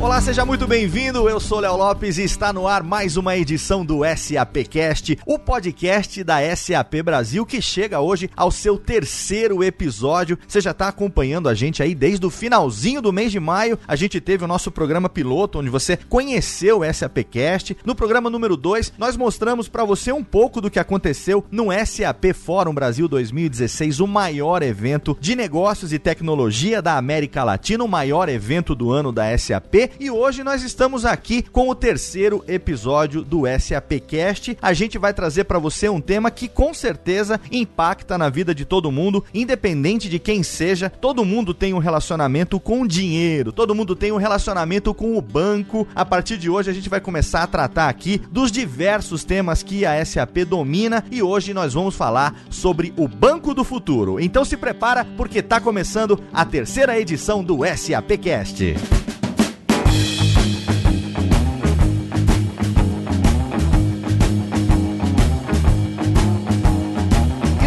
Olá, seja muito bem-vindo. Eu sou Léo Lopes e está no ar mais uma edição do SAPcast, o podcast da SAP Brasil que chega hoje ao seu terceiro episódio. Você já está acompanhando a gente aí desde o finalzinho do mês de maio. A gente teve o nosso programa piloto onde você conheceu o SAPcast. No programa número 2, nós mostramos para você um pouco do que aconteceu no SAP Fórum Brasil 2016, o maior evento de negócios e tecnologia da América Latina, o maior evento do ano da SAP e hoje nós estamos aqui com o terceiro episódio do SAPcast. A gente vai trazer para você um tema que com certeza impacta na vida de todo mundo, independente de quem seja. Todo mundo tem um relacionamento com dinheiro, todo mundo tem um relacionamento com o banco. A partir de hoje a gente vai começar a tratar aqui dos diversos temas que a SAP domina e hoje nós vamos falar sobre o Banco do Futuro. Então se prepara porque está começando a terceira edição do SAPcast.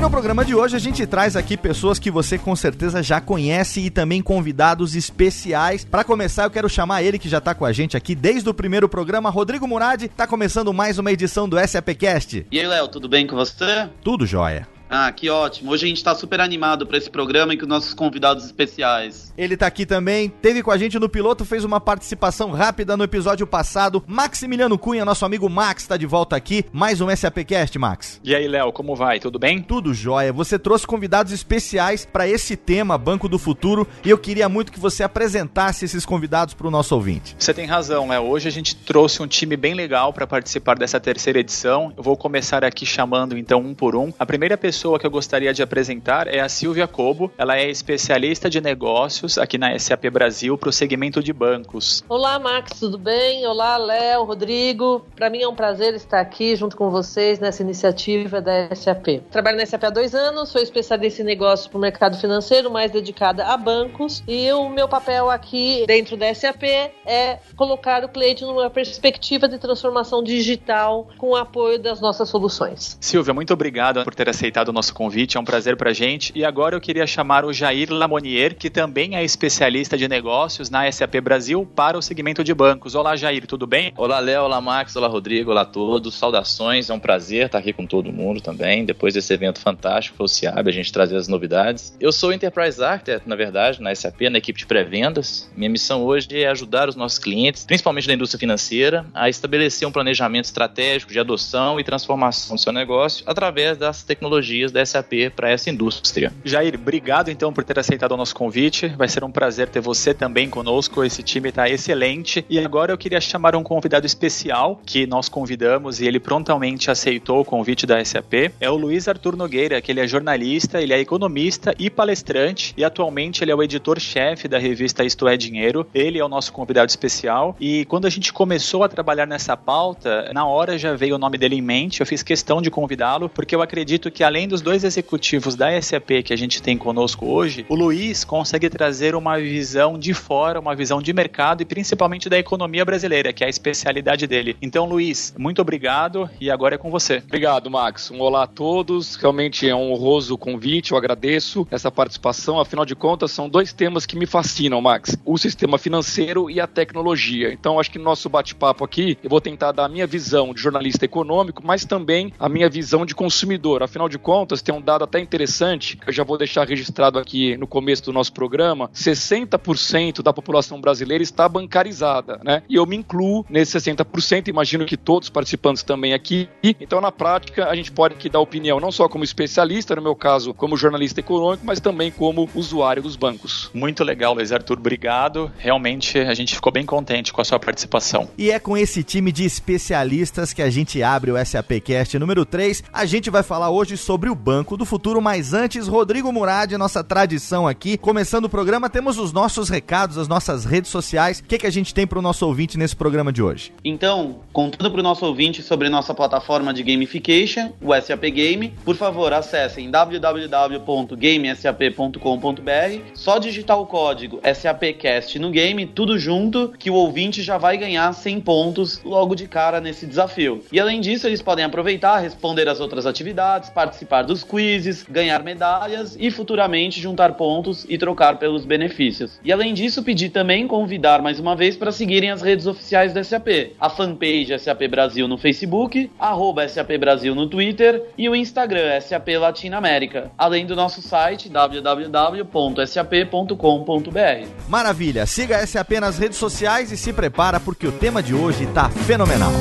Programa de hoje a gente traz aqui pessoas que você com certeza já conhece e também convidados especiais. Para começar, eu quero chamar ele que já tá com a gente aqui desde o primeiro programa, Rodrigo Murad, tá começando mais uma edição do SAPcast. E aí, Léo, tudo bem com você? Tudo jóia. Ah, que ótimo. Hoje a gente está super animado para esse programa e com nossos convidados especiais. Ele está aqui também, teve com a gente no piloto, fez uma participação rápida no episódio passado. Maximiliano Cunha, nosso amigo Max, está de volta aqui. Mais um SAPcast, Max. E aí, Léo, como vai? Tudo bem? Tudo jóia. Você trouxe convidados especiais para esse tema, Banco do Futuro, e eu queria muito que você apresentasse esses convidados para o nosso ouvinte. Você tem razão, Léo. Hoje a gente trouxe um time bem legal para participar dessa terceira edição. Eu vou começar aqui chamando então um por um. A primeira pessoa pessoa que eu gostaria de apresentar é a Silvia Cobo. Ela é especialista de negócios aqui na SAP Brasil para o segmento de bancos. Olá, Max, tudo bem? Olá, Léo, Rodrigo. Para mim é um prazer estar aqui junto com vocês nessa iniciativa da SAP. Trabalho na SAP há dois anos, sou especialista em negócios para o mercado financeiro, mais dedicada a bancos. E o meu papel aqui dentro da SAP é colocar o cliente numa perspectiva de transformação digital com o apoio das nossas soluções. Silvia, muito obrigado por ter aceitado o nosso convite, é um prazer pra gente. E agora eu queria chamar o Jair Lamonier, que também é especialista de negócios na SAP Brasil para o segmento de bancos. Olá, Jair, tudo bem? Olá, Léo, olá, Max, olá, Rodrigo, olá a todos. Saudações, é um prazer estar aqui com todo mundo também, depois desse evento fantástico, foi o CIAB, a gente trazer as novidades. Eu sou Enterprise Architect, na verdade, na SAP, na equipe de pré-vendas. Minha missão hoje é ajudar os nossos clientes, principalmente da indústria financeira, a estabelecer um planejamento estratégico de adoção e transformação do seu negócio através das tecnologias da SAP para essa indústria. Jair, obrigado então por ter aceitado o nosso convite. Vai ser um prazer ter você também conosco. Esse time está excelente. E agora eu queria chamar um convidado especial que nós convidamos e ele prontamente aceitou o convite da SAP. É o Luiz Arthur Nogueira, que ele é jornalista, ele é economista e palestrante e atualmente ele é o editor-chefe da revista Isto é Dinheiro. Ele é o nosso convidado especial e quando a gente começou a trabalhar nessa pauta, na hora já veio o nome dele em mente. Eu fiz questão de convidá-lo porque eu acredito que além dos dois executivos da SAP que a gente tem conosco hoje, o Luiz consegue trazer uma visão de fora, uma visão de mercado e principalmente da economia brasileira, que é a especialidade dele. Então, Luiz, muito obrigado e agora é com você. Obrigado, Max. Um olá a todos. Realmente é um honroso convite, eu agradeço essa participação. Afinal de contas, são dois temas que me fascinam, Max: o sistema financeiro e a tecnologia. Então, acho que no nosso bate-papo aqui, eu vou tentar dar a minha visão de jornalista econômico, mas também a minha visão de consumidor. Afinal de contas, contas, tem um dado até interessante, que eu já vou deixar registrado aqui no começo do nosso programa: 60% da população brasileira está bancarizada, né? E eu me incluo nesse 60%, imagino que todos os participantes também aqui. Então, na prática, a gente pode aqui dar opinião não só como especialista, no meu caso, como jornalista econômico, mas também como usuário dos bancos. Muito legal, Luiz Arthur, obrigado. Realmente a gente ficou bem contente com a sua participação. E é com esse time de especialistas que a gente abre o SAPcast número 3. A gente vai falar hoje sobre sobre o Banco do Futuro. Mas antes, Rodrigo Murad, nossa tradição aqui. Começando o programa, temos os nossos recados, as nossas redes sociais. O que, que a gente tem para o nosso ouvinte nesse programa de hoje? Então, contando para o nosso ouvinte sobre nossa plataforma de gamification, o SAP Game, por favor, acessem www.gamesap.com.br. Só digitar o código SAPcast no game, tudo junto, que o ouvinte já vai ganhar 100 pontos logo de cara nesse desafio. E além disso, eles podem aproveitar, responder as outras atividades, participar dos quizzes, ganhar medalhas e futuramente juntar pontos e trocar pelos benefícios. E além disso, pedir também convidar mais uma vez para seguirem as redes oficiais da SAP. A fanpage SAP Brasil no Facebook, arroba SAP Brasil no Twitter e o Instagram SAP Latinoamérica, além do nosso site www.sap.com.br. Maravilha, siga a SAP nas redes sociais e se prepara porque o tema de hoje tá fenomenal.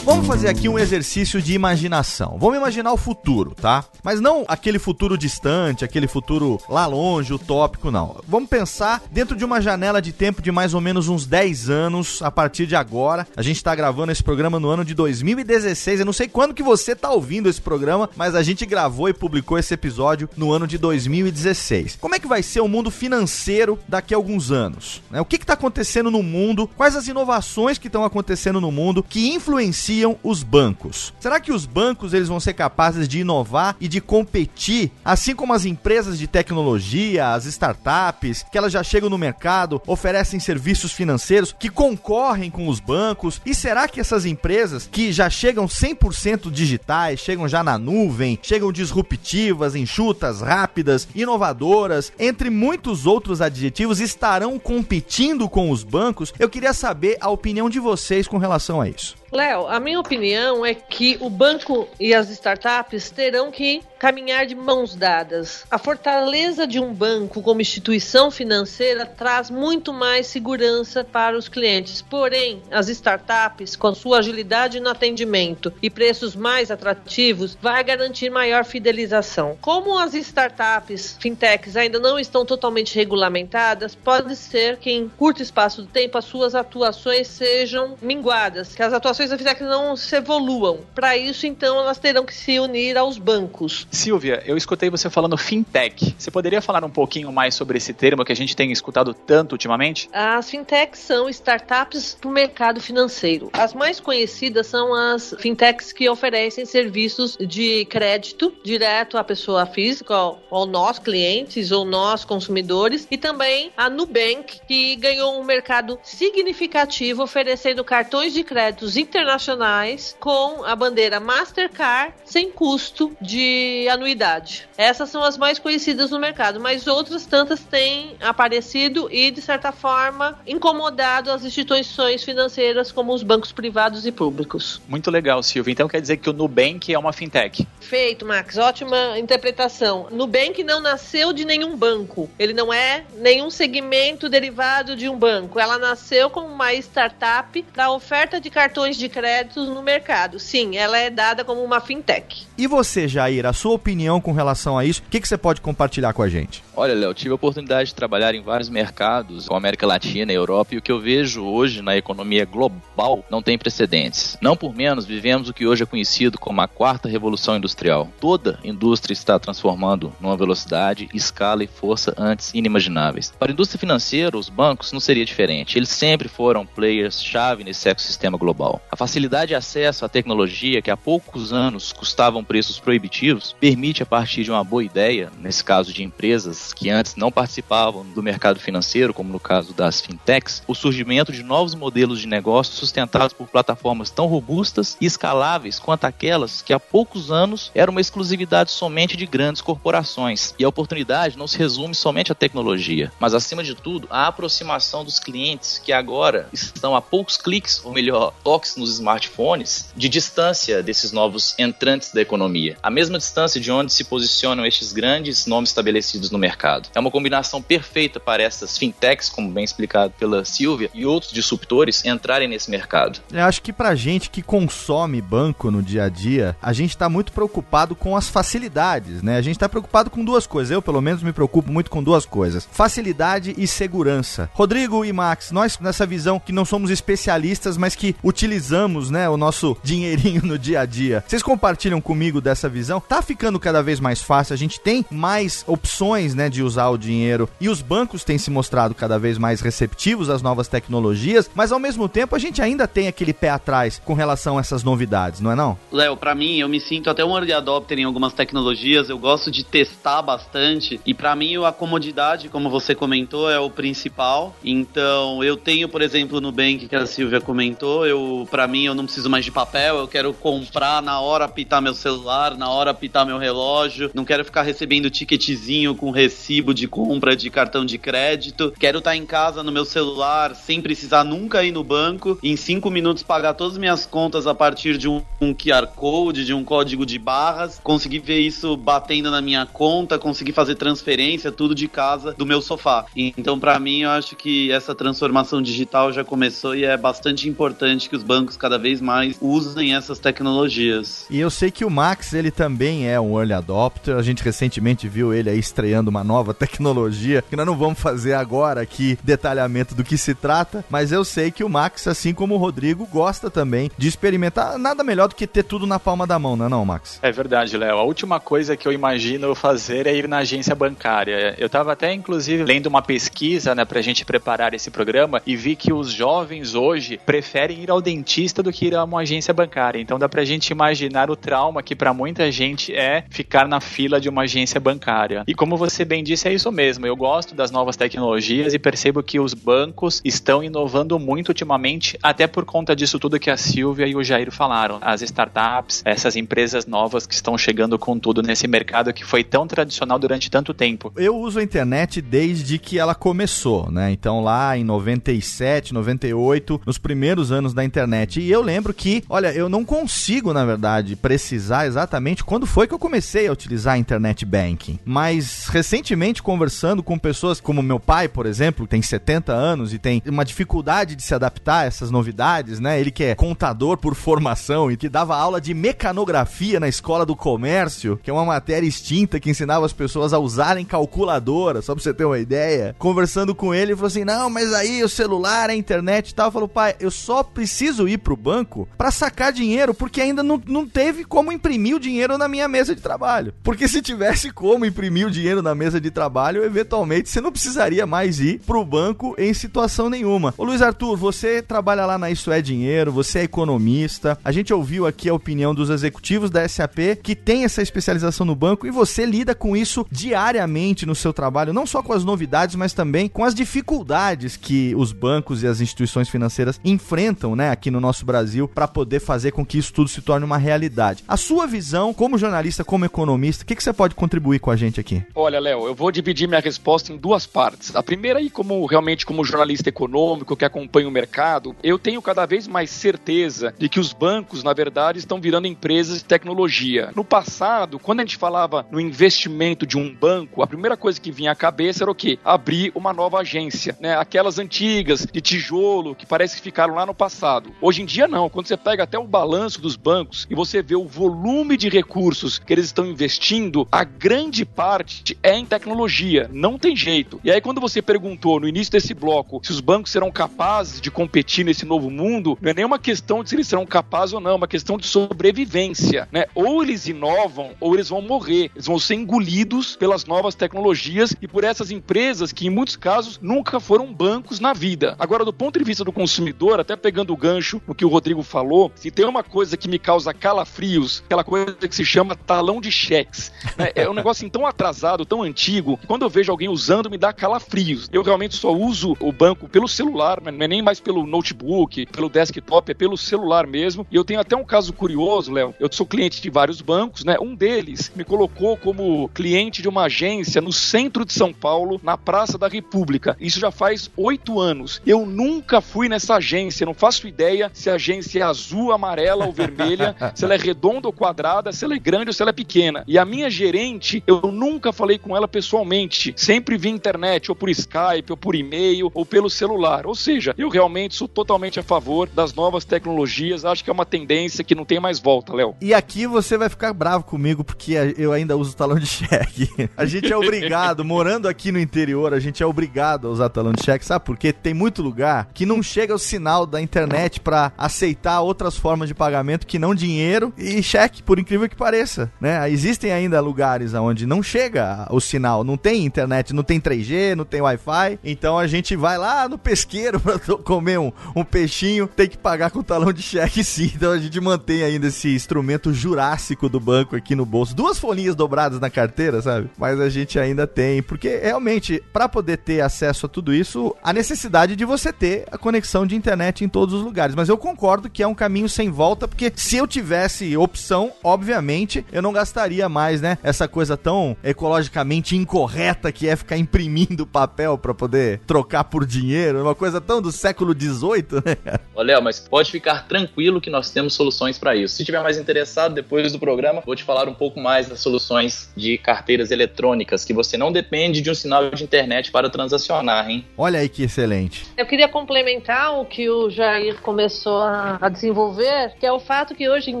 Vamos fazer aqui um exercício de imaginação. Vamos imaginar o futuro, tá? Mas não aquele futuro distante, aquele futuro lá longe, utópico, não. Vamos pensar dentro de uma janela de tempo de mais ou menos uns 10 anos a partir de agora. A gente tá gravando esse programa no ano de 2016. Eu não sei quando que você tá ouvindo esse programa, mas a gente gravou e publicou esse episódio no ano de 2016. Como é que vai ser o mundo financeiro daqui a alguns anos? Né? O que está acontecendo no mundo? Quais as inovações que estão acontecendo no mundo que influenciam os bancos. Será que os bancos eles vão ser capazes de inovar e de competir, assim como as empresas de tecnologia, as startups, que elas já chegam no mercado, oferecem serviços financeiros que concorrem com os bancos? E será que essas empresas que já chegam 100% digitais, chegam já na nuvem, chegam disruptivas, enxutas, rápidas, inovadoras, entre muitos outros adjetivos, estarão competindo com os bancos? Eu queria saber a opinião de vocês com relação a isso. Léo, a minha opinião é que o banco e as startups terão que caminhar de mãos dadas. A fortaleza de um banco como instituição financeira traz muito mais segurança para os clientes. Porém, as startups, com sua agilidade no atendimento e preços mais atrativos, vai garantir maior fidelização. Como as startups fintechs ainda não estão totalmente regulamentadas, pode ser que em curto espaço de tempo as suas atuações sejam minguadas, que as atuações da fintech não se evoluam. Para isso, então, elas terão que se unir aos bancos. Silvia, eu escutei você falando fintech. Você poderia falar um pouquinho mais sobre esse termo que a gente tem escutado tanto ultimamente? As fintechs são startups para o mercado financeiro. As mais conhecidas são as fintechs que oferecem serviços de crédito direto à pessoa física, ou nós clientes, ou nós consumidores, e também a Nubank, que ganhou um mercado significativo oferecendo cartões de créditos internacionais com a bandeira Mastercard sem custo de anuidade. Essas são as mais conhecidas no mercado, mas outras tantas têm aparecido e, de certa forma, incomodado as instituições financeiras como os bancos privados e públicos. Muito legal, Silvia. Então quer dizer que o Nubank é uma fintech? Perfeito, Max. Ótima interpretação. Nubank não nasceu de nenhum banco. Ele não é nenhum segmento derivado de um banco. Ela nasceu como uma startup para oferta de cartões de crédito no mercado. Sim, ela é dada como uma fintech. E você, Jair, a sua opinião com relação a isso? O que, que você pode compartilhar com a gente? Olha, Léo, tive a oportunidade de trabalhar em vários mercados, como América Latina Europa, e o que eu vejo hoje na economia global não tem precedentes. Não por menos, vivemos o que hoje é conhecido como a quarta revolução industrial. Toda indústria está transformando numa velocidade, escala e força antes inimagináveis. Para a indústria financeira, os bancos não seria diferente. Eles sempre foram players-chave nesse ecossistema global. A facilidade de acesso à tecnologia, que há poucos anos custavam preços proibitivos, permite, a partir de uma boa ideia, nesse caso de empresas que antes não participavam do mercado financeiro, como no caso das fintechs, o surgimento de novos modelos de negócio sustentados por plataformas tão robustas e escaláveis quanto aquelas que há poucos anos eram uma exclusividade somente de grandes corporações. E a oportunidade não se resume somente à tecnologia, mas acima de tudo, à aproximação dos clientes que agora estão a poucos cliques, ou melhor, toques nos smartphones de distância desses novos entrantes da economia, a mesma distância de onde se posicionam estes grandes nomes estabelecidos no mercado. É uma combinação perfeita para essas fintechs, como bem explicado pela Silvia, e outros disruptores entrarem nesse mercado. Eu acho que pra gente que consome banco no dia a dia, a gente está muito preocupado com as facilidades, né? A gente está preocupado com duas coisas. Eu, pelo menos, me preocupo muito com duas coisas: facilidade e segurança. Rodrigo e Max, nós nessa visão que não somos especialistas, mas que utilizamos, né, o nosso dinheirinho no dia a dia. Vocês compartilham comigo dessa visão? Tá ficando cada vez mais fácil, a gente tem mais opções, né, de usar o dinheiro e os bancos têm se mostrado cada vez mais receptivos às novas tecnologias, mas ao mesmo tempo a gente ainda tem aquele pé atrás com relação a essas novidades, não é não? Léo, para mim, eu me sinto até um early adopter em algumas tecnologias, eu gosto de testar bastante e para mim a comodidade, como você comentou, é o principal. Então, eu tenho, por exemplo, no Bank que a Silvia comentou, eu para mim eu não preciso mais de papel, eu quero comprar na hora apitar meu celular, na hora apitar meu relógio, não quero ficar recebendo ticketzinho com recibo de compra de cartão de crédito. Quero estar tá em casa no meu celular sem precisar nunca ir no banco, em cinco minutos pagar todas as minhas contas a partir de um, um QR Code, de um código de barras, conseguir ver isso batendo na minha conta, conseguir fazer transferência, tudo de casa do meu sofá. Então, para mim, eu acho que essa transformação digital já começou e é bastante importante que os bancos cada vez mais usem essas tecnologias. E eu sei que o Max, ele também é um early adopter. A gente recentemente viu ele aí estreando uma nova tecnologia, que nós não vamos fazer agora aqui detalhamento do que se trata, mas eu sei que o Max, assim como o Rodrigo, gosta também de experimentar. Nada melhor do que ter tudo na palma da mão, não é não, Max? É verdade, Léo. A última coisa que eu imagino fazer é ir na agência bancária. Eu estava até, inclusive, lendo uma pesquisa, né, pra gente preparar esse programa e vi que os jovens hoje preferem ir ao dentista do que ir a uma agência bancária. Então dá pra gente imaginar o trauma que para muita gente é ficar na fila de uma agência bancária. E como você bem disse, é isso mesmo. Eu gosto das novas tecnologias e percebo que os bancos estão inovando muito ultimamente, até por conta disso tudo que a Silvia e o Jair falaram. As startups, essas empresas novas que estão chegando com tudo nesse mercado que foi tão tradicional durante tanto tempo. Eu uso a internet desde que ela começou, né? Então lá em 97, 98, nos primeiros anos da internet. E eu lembro que, olha, eu não consigo, na verdade, precisar exatamente quando foi que eu comecei a utilizar a internet banking. Mas recentemente conversando com pessoas como meu pai, por exemplo, tem 70 anos e tem uma dificuldade de se adaptar a essas novidades, né? Ele que é contador por formação e que dava aula de mecanografia na escola do comércio, que é uma matéria extinta que ensinava as pessoas a usarem calculadora, só pra você ter uma ideia. Conversando com ele, ele falou assim: "Não, mas aí o celular, a internet e tal". Falou: "Pai, eu só preciso ir pro banco para sacar dinheiro, porque ainda não, não teve como imprimir o dinheiro na minha mesa de trabalho. Porque se tivesse como imprimir o dinheiro na mesa de trabalho, eventualmente você não precisaria mais ir pro banco em situação nenhuma. Ô Luiz Arthur, você trabalha lá na Isso é Dinheiro, você é economista. A gente ouviu aqui a opinião dos executivos da SAP que tem essa especialização no banco e você lida com isso diariamente no seu trabalho, não só com as novidades, mas também com as dificuldades que os bancos e as instituições financeiras enfrentam, né, aqui no nosso Brasil para poder fazer com que isso tudo se torne uma realidade. A sua visão como jornalista, como economista, o que, que você pode contribuir com a gente aqui? Olha, Léo, eu vou dividir minha resposta em duas partes. A primeira aí, como realmente como jornalista econômico que acompanha o mercado, eu tenho cada vez mais certeza de que os bancos, na verdade, estão virando empresas de tecnologia. No passado, quando a gente falava no investimento de um banco, a primeira coisa que vinha à cabeça era o quê? Abrir uma nova agência, né? Aquelas antigas de tijolo que parece que ficaram lá no passado. Hoje em dia não. Quando você pega até o balanço dos bancos e você vê o volume de recursos que eles estão investindo, a grande parte é em tecnologia. Não tem jeito. E aí quando você perguntou no início desse bloco se os bancos serão capazes de competir nesse novo mundo, não é nenhuma questão de se eles serão capazes ou não, é uma questão de sobrevivência, né? Ou eles inovam ou eles vão morrer. Eles vão ser engolidos pelas novas tecnologias e por essas empresas que em muitos casos nunca foram bancos na vida. Agora, do ponto de vista do consumidor, até pegando o gancho no que o Rodrigo falou, se tem uma coisa que me causa calafrios, aquela coisa que se chama talão de cheques. Né? É um negócio assim, tão atrasado, tão antigo, que quando eu vejo alguém usando, me dá calafrios. Eu realmente só uso o banco pelo celular, não é nem mais pelo notebook, pelo desktop, é pelo celular mesmo. E eu tenho até um caso curioso, Léo. Eu sou cliente de vários bancos, né? Um deles me colocou como cliente de uma agência no centro de São Paulo, na Praça da República. Isso já faz oito anos. Eu nunca fui nessa agência, não faço ideia se a agência é azul, amarela ou vermelha, se ela é redonda ou quadrada, se ela é grande ou se ela é pequena. E a minha gerente, eu nunca falei com ela pessoalmente, sempre via internet, ou por Skype, ou por e-mail, ou pelo celular. Ou seja, eu realmente sou totalmente a favor das novas tecnologias, acho que é uma tendência que não tem mais volta, Léo. E aqui você vai ficar bravo comigo porque eu ainda uso talão de cheque. A gente é obrigado, morando aqui no interior, a gente é obrigado a usar talão de cheque, sabe? Porque tem muito lugar que não chega o sinal da internet para aceitar outras formas de pagamento que não dinheiro e cheque, por incrível que pareça, né? Existem ainda lugares onde não chega o sinal, não tem internet, não tem 3G, não tem Wi-Fi, então a gente vai lá no pesqueiro para comer um, um peixinho, tem que pagar com talão de cheque sim, então a gente mantém ainda esse instrumento jurássico do banco aqui no bolso, duas folhinhas dobradas na carteira, sabe? Mas a gente ainda tem, porque realmente, para poder ter acesso a tudo isso, a necessidade de você ter a conexão de internet em todos os lugares. Mas eu concordo que é um caminho sem volta, porque se eu tivesse opção, obviamente, eu não gastaria mais, né? Essa coisa tão ecologicamente incorreta que é ficar imprimindo papel para poder trocar por dinheiro, uma coisa tão do século XVIII, né? Ô, Léo, mas pode ficar tranquilo que nós temos soluções para isso. Se tiver mais interessado, depois do programa, vou te falar um pouco mais das soluções de carteiras eletrônicas, que você não depende de um sinal de internet para transacionar, hein? Olha aí que excelente. Eu queria complementar o que o Jair começou a, a desenvolver, que é o fato que hoje em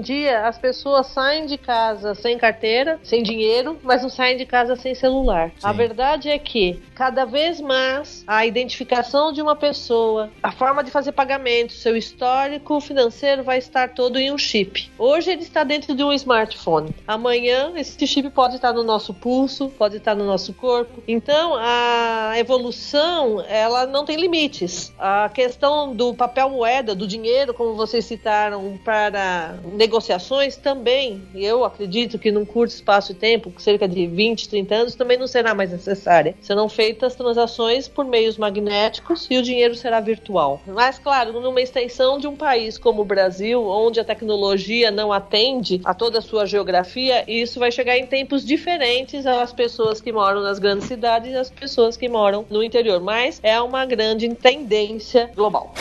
dia as pessoas saem de casa sem carteira, sem dinheiro, mas não saem de casa sem celular. Sim. A verdade é que cada vez mais a identificação de uma pessoa, a forma de fazer pagamento, seu histórico financeiro vai estar todo em um chip. Hoje ele está dentro de um smartphone. Amanhã esse chip pode estar no nosso pulso, pode estar no nosso corpo. Então a evolução ela não tem limites. A questão do papel moeda, do dinheiro, como vocês citaram, para negociações também, eu acredito que num curto espaço de tempo, cerca de 20, 30 anos, também não será mais necessária. Serão feitas transações por meios magnéticos e o dinheiro será virtual. Mas, claro, numa extensão de um país como o Brasil, onde a tecnologia não atende a toda a sua geografia, isso vai chegar em tempos diferentes às pessoas que moram nas grandes cidades e às pessoas que moram no interior. Mas é uma grande tendência global.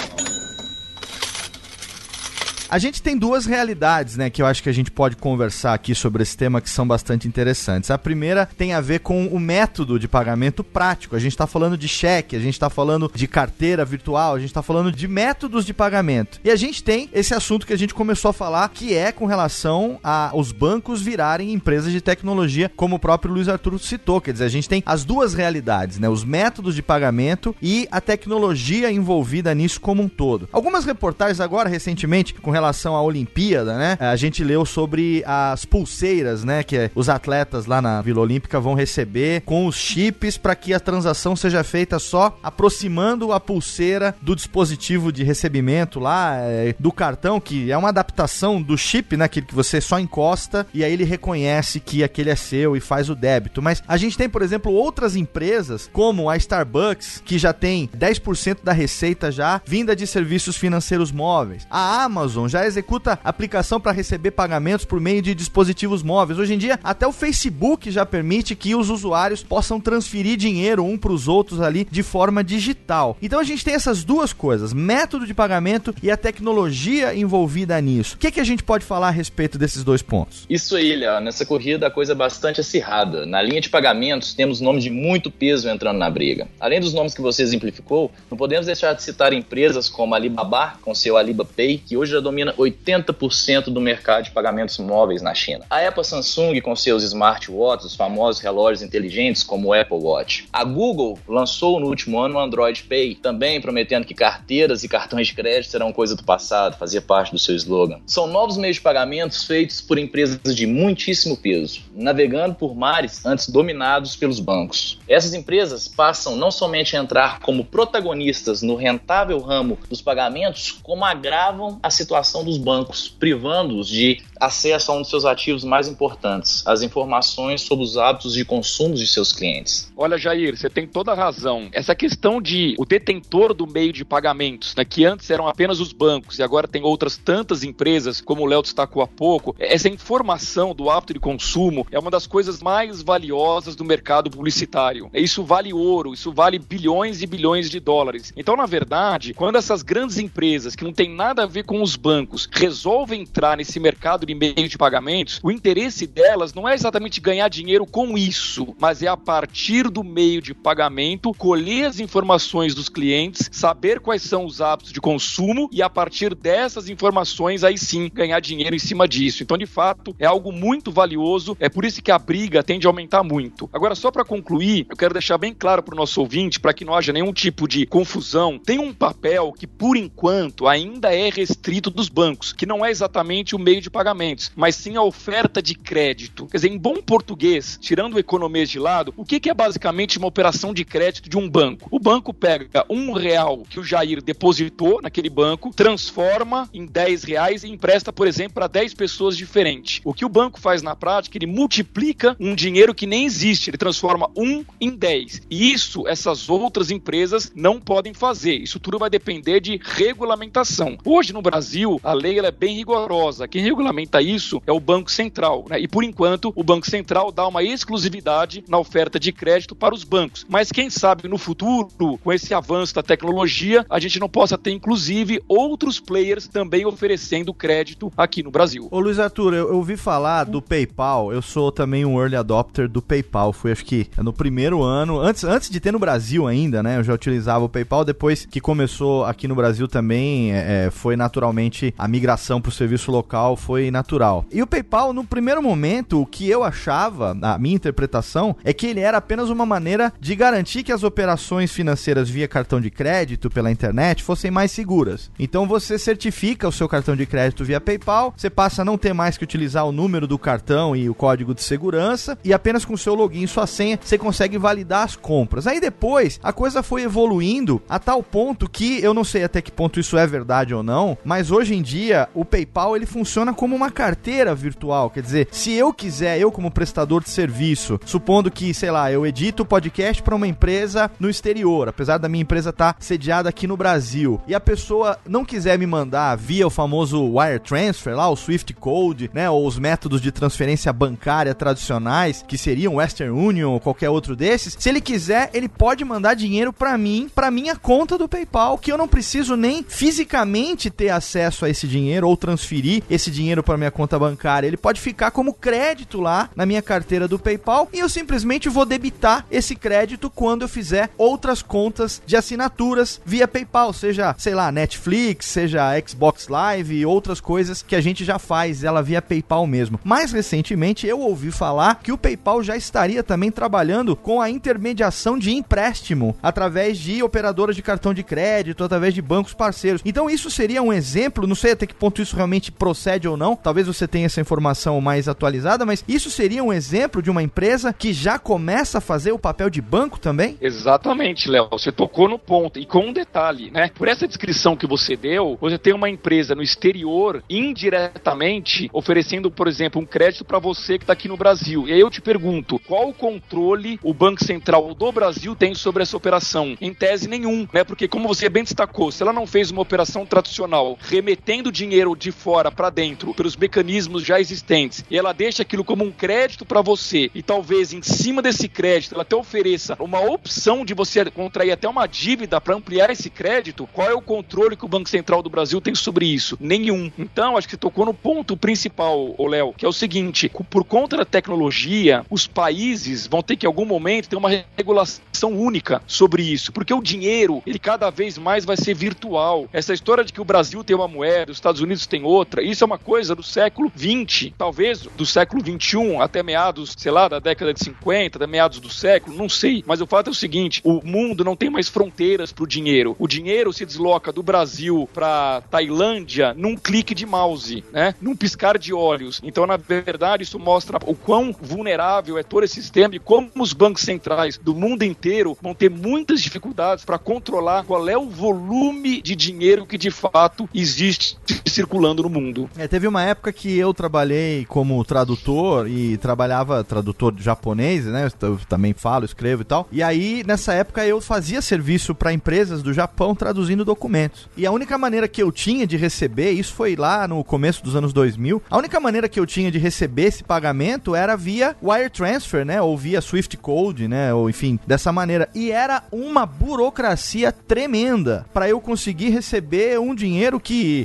A gente tem duas realidades, né, que eu acho que a gente pode conversar aqui sobre esse tema que são bastante interessantes. A primeira tem a ver com o método de pagamento prático. A gente está falando de cheque, a gente está falando de carteira virtual, a gente está falando de métodos de pagamento. E a gente tem esse assunto que a gente começou a falar, que é com relação aos bancos virarem empresas de tecnologia, como o próprio Luiz Arthur citou. Quer dizer, a gente tem as duas realidades, né, os métodos de pagamento e a tecnologia envolvida nisso como um todo. Algumas reportagens agora recentemente com relação à Olimpíada, né? A gente leu sobre as pulseiras, né? Que os atletas lá na Vila Olímpica vão receber com os chips para que a transação seja feita só aproximando a pulseira do dispositivo de recebimento lá, é, do cartão, que é uma adaptação do chip, né? Que você só encosta e aí ele reconhece que aquele é seu e faz o débito. Mas a gente tem, por exemplo, outras empresas, como a Starbucks, que já tem 10% da receita já vinda de serviços financeiros móveis. A Amazon Amazon já executa aplicação para receber pagamentos por meio de dispositivos móveis. Hoje em dia, até o Facebook já permite que os usuários possam transferir dinheiro um para os outros ali de forma digital. Então a gente tem essas duas coisas, método de pagamento e a tecnologia envolvida nisso. O que, que a gente pode falar a respeito desses dois pontos? Isso aí, Léo. Nessa corrida a coisa é bastante acirrada. Na linha de pagamentos temos nomes de muito peso entrando na briga. Além dos nomes que você exemplificou, não podemos deixar de citar empresas como a Alibaba, com seu Alibapay, que hoje já domina domina 80% do mercado de pagamentos móveis na China. A Apple Samsung com seus smartwatches, os famosos relógios inteligentes como o Apple Watch. A Google lançou no último ano o Android Pay, também prometendo que carteiras e cartões de crédito serão coisa do passado, fazia parte do seu slogan. São novos meios de pagamentos feitos por empresas de muitíssimo peso, navegando por mares antes dominados pelos bancos. Essas empresas passam não somente a entrar como protagonistas no rentável ramo dos pagamentos, como agravam a situação regulação dos bancos, privando-os de acesso a um dos seus ativos mais importantes, as informações sobre os hábitos de consumo de seus clientes. Olha, Jair, você tem toda a razão. Essa questão de o detentor do meio de pagamentos, né, que antes eram apenas os bancos e agora tem outras tantas empresas, como o Léo destacou há pouco, essa informação do hábito de consumo é uma das coisas mais valiosas do mercado publicitário. Isso vale ouro, isso vale bilhões e bilhões de dólares. Então, na verdade, quando essas grandes empresas que não tem nada a ver com os bancos resolvem entrar nesse mercado de meio de pagamentos, o interesse delas não é exatamente ganhar dinheiro com isso, mas é a partir do meio de pagamento, colher as informações dos clientes, saber quais são os hábitos de consumo e a partir dessas informações aí sim ganhar dinheiro em cima disso. Então, de fato, é algo muito valioso, é por isso que a briga tende a aumentar muito. Agora, só para concluir, eu quero deixar bem claro para o nosso ouvinte, para que não haja nenhum tipo de confusão, tem um papel que, por enquanto, ainda é restrito dos bancos, que não é exatamente o meio de pagamentos, mas sim a oferta de crédito. Quer dizer, em bom português, tirando o economês de lado, o que é basicamente uma operação de crédito de um banco? O banco pega um real que o Jair depositou naquele banco, transforma em 10 reais e empresta, por exemplo, para 10 pessoas diferentes. O que o banco faz na prática, ele multiplica um dinheiro que nem existe, ele transforma um em 10. E isso, essas outras empresas não podem fazer. Isso tudo vai depender de regulamentação. Hoje no Brasil, a lei é bem rigorosa. Quem regulamenta isso é o Banco Central. Né? E por enquanto, o Banco Central dá uma exclusividade na oferta de crédito para os bancos. Mas quem sabe no futuro, com esse avanço da tecnologia, a gente não possa ter, inclusive, outros players também oferecendo crédito aqui no Brasil. Ô Luiz Arthur, eu, eu ouvi falar do PayPal, eu sou também um early adopter do PayPal. Fui acho que no primeiro ano, antes, antes de ter no Brasil ainda, né? Eu já utilizava o PayPal. Depois que começou aqui no Brasil também, é, é foi naturalmente a migração para o serviço local foi natural. E o PayPal, no primeiro momento, o que eu achava, a minha interpretação, é que ele era apenas uma maneira de garantir que as operações financeiras via cartão de crédito pela internet fossem mais seguras. Então você certifica o seu cartão de crédito via PayPal, você passa a não ter mais que utilizar o número do cartão e o código de segurança, e apenas com o seu login e sua senha você consegue validar as compras. Aí depois a coisa foi evoluindo a tal ponto que eu não sei até que ponto isso é verdade ou não, mas hoje em dia o PayPal ele funciona como uma carteira virtual, quer dizer, se eu quiser, eu como prestador de serviço, supondo que, sei lá, eu edito podcast para uma empresa no exterior, apesar da minha empresa estar tá sediada aqui no Brasil, e a pessoa não quiser me mandar via o famoso wire transfer lá, o Swift Code, né, ou os métodos de transferência bancária tradicionais, que seriam Western Union ou qualquer outro desses, se ele quiser, ele pode mandar dinheiro para mim, para minha conta do PayPal, que eu não preciso nem fisicamente ter acesso a esse dinheiro ou transferir esse dinheiro para minha conta bancária. Ele pode ficar como crédito lá na minha carteira do PayPal e eu simplesmente vou debitar esse crédito quando eu fizer outras contas de assinaturas via PayPal, seja, sei lá, Netflix, seja Xbox Live e outras coisas que a gente já faz ela via PayPal mesmo. Mais recentemente eu ouvi falar que o PayPal já estaria também trabalhando com a intermediação de empréstimo através de operadoras de cartão de crédito, através de bancos parceiros. Então isso seria um exemplo, não sei até que ponto isso realmente procede ou não. Talvez você tenha essa informação mais atualizada, mas isso seria um exemplo de uma empresa que já começa a fazer o papel de banco também? Exatamente, Léo. Você tocou no ponto. E com um detalhe, né? Por essa descrição que você deu, você tem uma empresa no exterior indiretamente oferecendo, por exemplo, um crédito para você que está aqui no Brasil. E aí eu te pergunto, qual o controle o Banco Central do Brasil tem sobre essa operação? Em tese nenhum, né? Porque como você bem destacou, se ela não fez uma operação tradicional remetendo dinheiro de fora para dentro pelos mecanismos já existentes e ela deixa aquilo como um crédito para você e talvez em cima desse crédito ela até ofereça uma opção de você contrair até uma dívida para ampliar esse crédito, qual é o controle que o Banco Central do Brasil tem sobre isso? Nenhum. Então, acho que você tocou no ponto principal, Léo, que é o seguinte: por conta da tecnologia, os países vão ter que em algum momento ter uma regulação única sobre isso, porque o dinheiro, ele cada vez mais vai ser virtual. Essa história de que o Brasil tem uma moeda, os Estados Unidos tem outra, isso é uma coisa do século 20, talvez do século 21 até meados, sei lá, da década de 50, até meados do século, não sei. Mas o fato é o seguinte: o mundo não tem mais fronteiras para o dinheiro. O dinheiro se desloca do Brasil para Tailândia num clique de mouse, né? Num piscar de olhos. Então, na verdade, isso mostra o quão vulnerável é todo esse sistema e como os bancos centrais do mundo inteiro vão ter muitas dificuldades para controlar qual é o volume de dinheiro que de fato existe existe circulando no mundo. É, teve uma época que eu trabalhei como tradutor e trabalhava tradutor japonês, né? Eu também falo, escrevo e tal. E aí, nessa época, eu fazia serviço para empresas do Japão traduzindo documentos. E a única maneira que eu tinha de receber, isso foi lá no começo dos anos 2000, a única maneira que eu tinha de receber esse pagamento era via wire transfer, né? Ou via Swift Code, né? Ou enfim, dessa maneira. E era uma burocracia tremenda para eu conseguir receber um dinheiro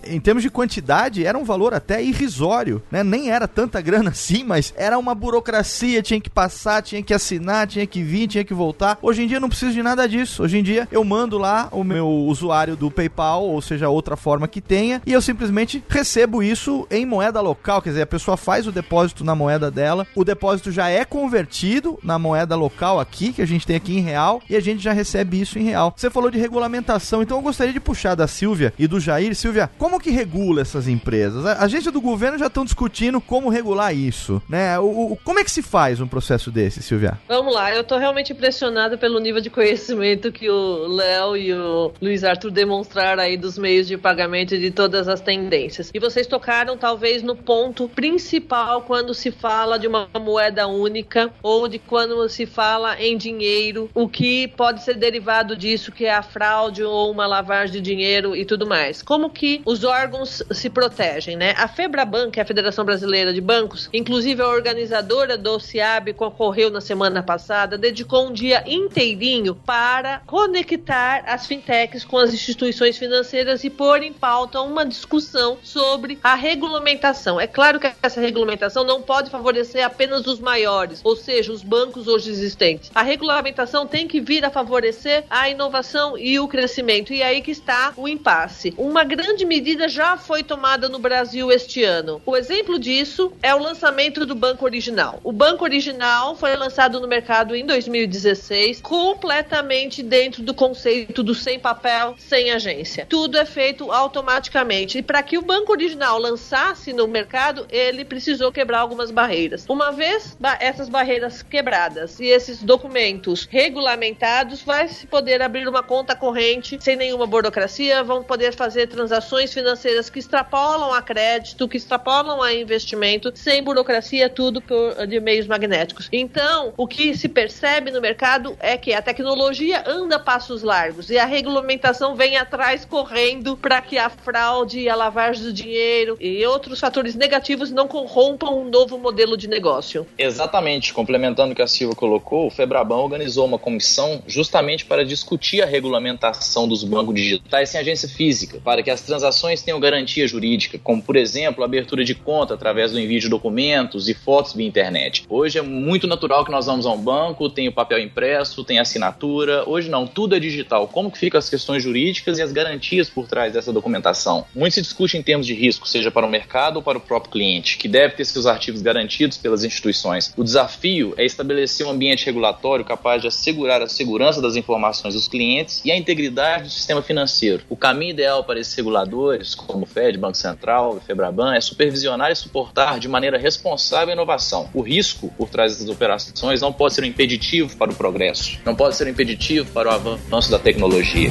em termos de quantidade, era um valor até irrisório, né? Nem era tanta grana assim, mas era uma burocracia, tinha que passar, tinha que assinar, tinha que vir, tinha que voltar. Hoje em dia não preciso de nada disso. Hoje em dia eu mando lá o meu usuário do PayPal, ou seja, outra forma que tenha, e eu simplesmente recebo isso em moeda local, quer dizer, a pessoa faz o depósito na moeda dela, o depósito já é convertido na moeda local aqui, que a gente tem aqui em real, e a gente já recebe isso em real. Você falou de regulamentação, então eu gostaria de puxar da Silvia e do Jair. Silvia, como que regula essas empresas? A agência do governo já estão discutindo como regular isso, né? O, o, como é que se faz um processo desse, Silvia? Vamos lá, eu tô realmente impressionado pelo nível de conhecimento que o Léo e o Luiz Arthur demonstraram aí dos meios de pagamento e de todas as tendências. E vocês tocaram talvez no ponto principal quando se fala de uma moeda única ou de quando se fala em dinheiro, o que pode ser derivado disso, que é a fraude ou uma lavagem de dinheiro e tudo mais. Como que os órgãos se protegem, né? A FEBRABAN, que é a Federação Brasileira de Bancos, inclusive a organizadora do CIAB, que ocorreu na semana passada, dedicou um dia inteirinho para conectar as fintechs com as instituições financeiras e pôr em pauta uma discussão sobre a regulamentação. É claro que essa regulamentação não pode favorecer apenas os maiores, ou seja, os bancos hoje existentes. A regulamentação tem que vir a favorecer a inovação e o crescimento. E aí que está o impasse. Uma grande medida já foi tomada no Brasil este ano. O exemplo disso é o lançamento do Banco Original. O Banco Original foi lançado no mercado em 2016, completamente dentro do conceito do sem papel, sem agência. Tudo é feito automaticamente. E para que o Banco Original lançasse no mercado, ele precisou quebrar algumas barreiras. Uma vez essas barreiras quebradas e esses documentos regulamentados, vai se poder abrir uma conta corrente sem nenhuma burocracia, vão poder fazer transações financeiras que extrapolam a crédito, que extrapolam a investimento, sem burocracia, tudo por, de meios magnéticos. Então, o que se percebe no mercado é que a tecnologia anda passos largos e a regulamentação vem atrás correndo para que a fraude, a lavagem do dinheiro e outros fatores negativos não corrompam um novo modelo de negócio. Exatamente, complementando o que a Silva colocou, o Febraban organizou uma comissão justamente para discutir a regulamentação dos bancos digitais sem agência física, para que as transações tenham garantia jurídica, como por exemplo a abertura de conta através do envio de documentos e fotos via internet. Hoje é muito natural que nós vamos a um banco, tem o papel impresso, tem assinatura. Hoje não, tudo é digital. Como que ficam as questões jurídicas e as garantias por trás dessa documentação? Muito se discute em termos de risco, seja para o mercado ou para o próprio cliente, que deve ter seus artigos garantidos pelas instituições. O desafio é estabelecer um ambiente regulatório capaz de assegurar a segurança das informações dos clientes e a integridade do sistema financeiro. O caminho ideal para esses reguladores, como o Fed, Banco Central e Febraban, é supervisionar e suportar de maneira responsável a inovação. O risco por trás dessas operações não pode ser um impeditivo para o progresso, não pode ser um impeditivo para o avanço da tecnologia.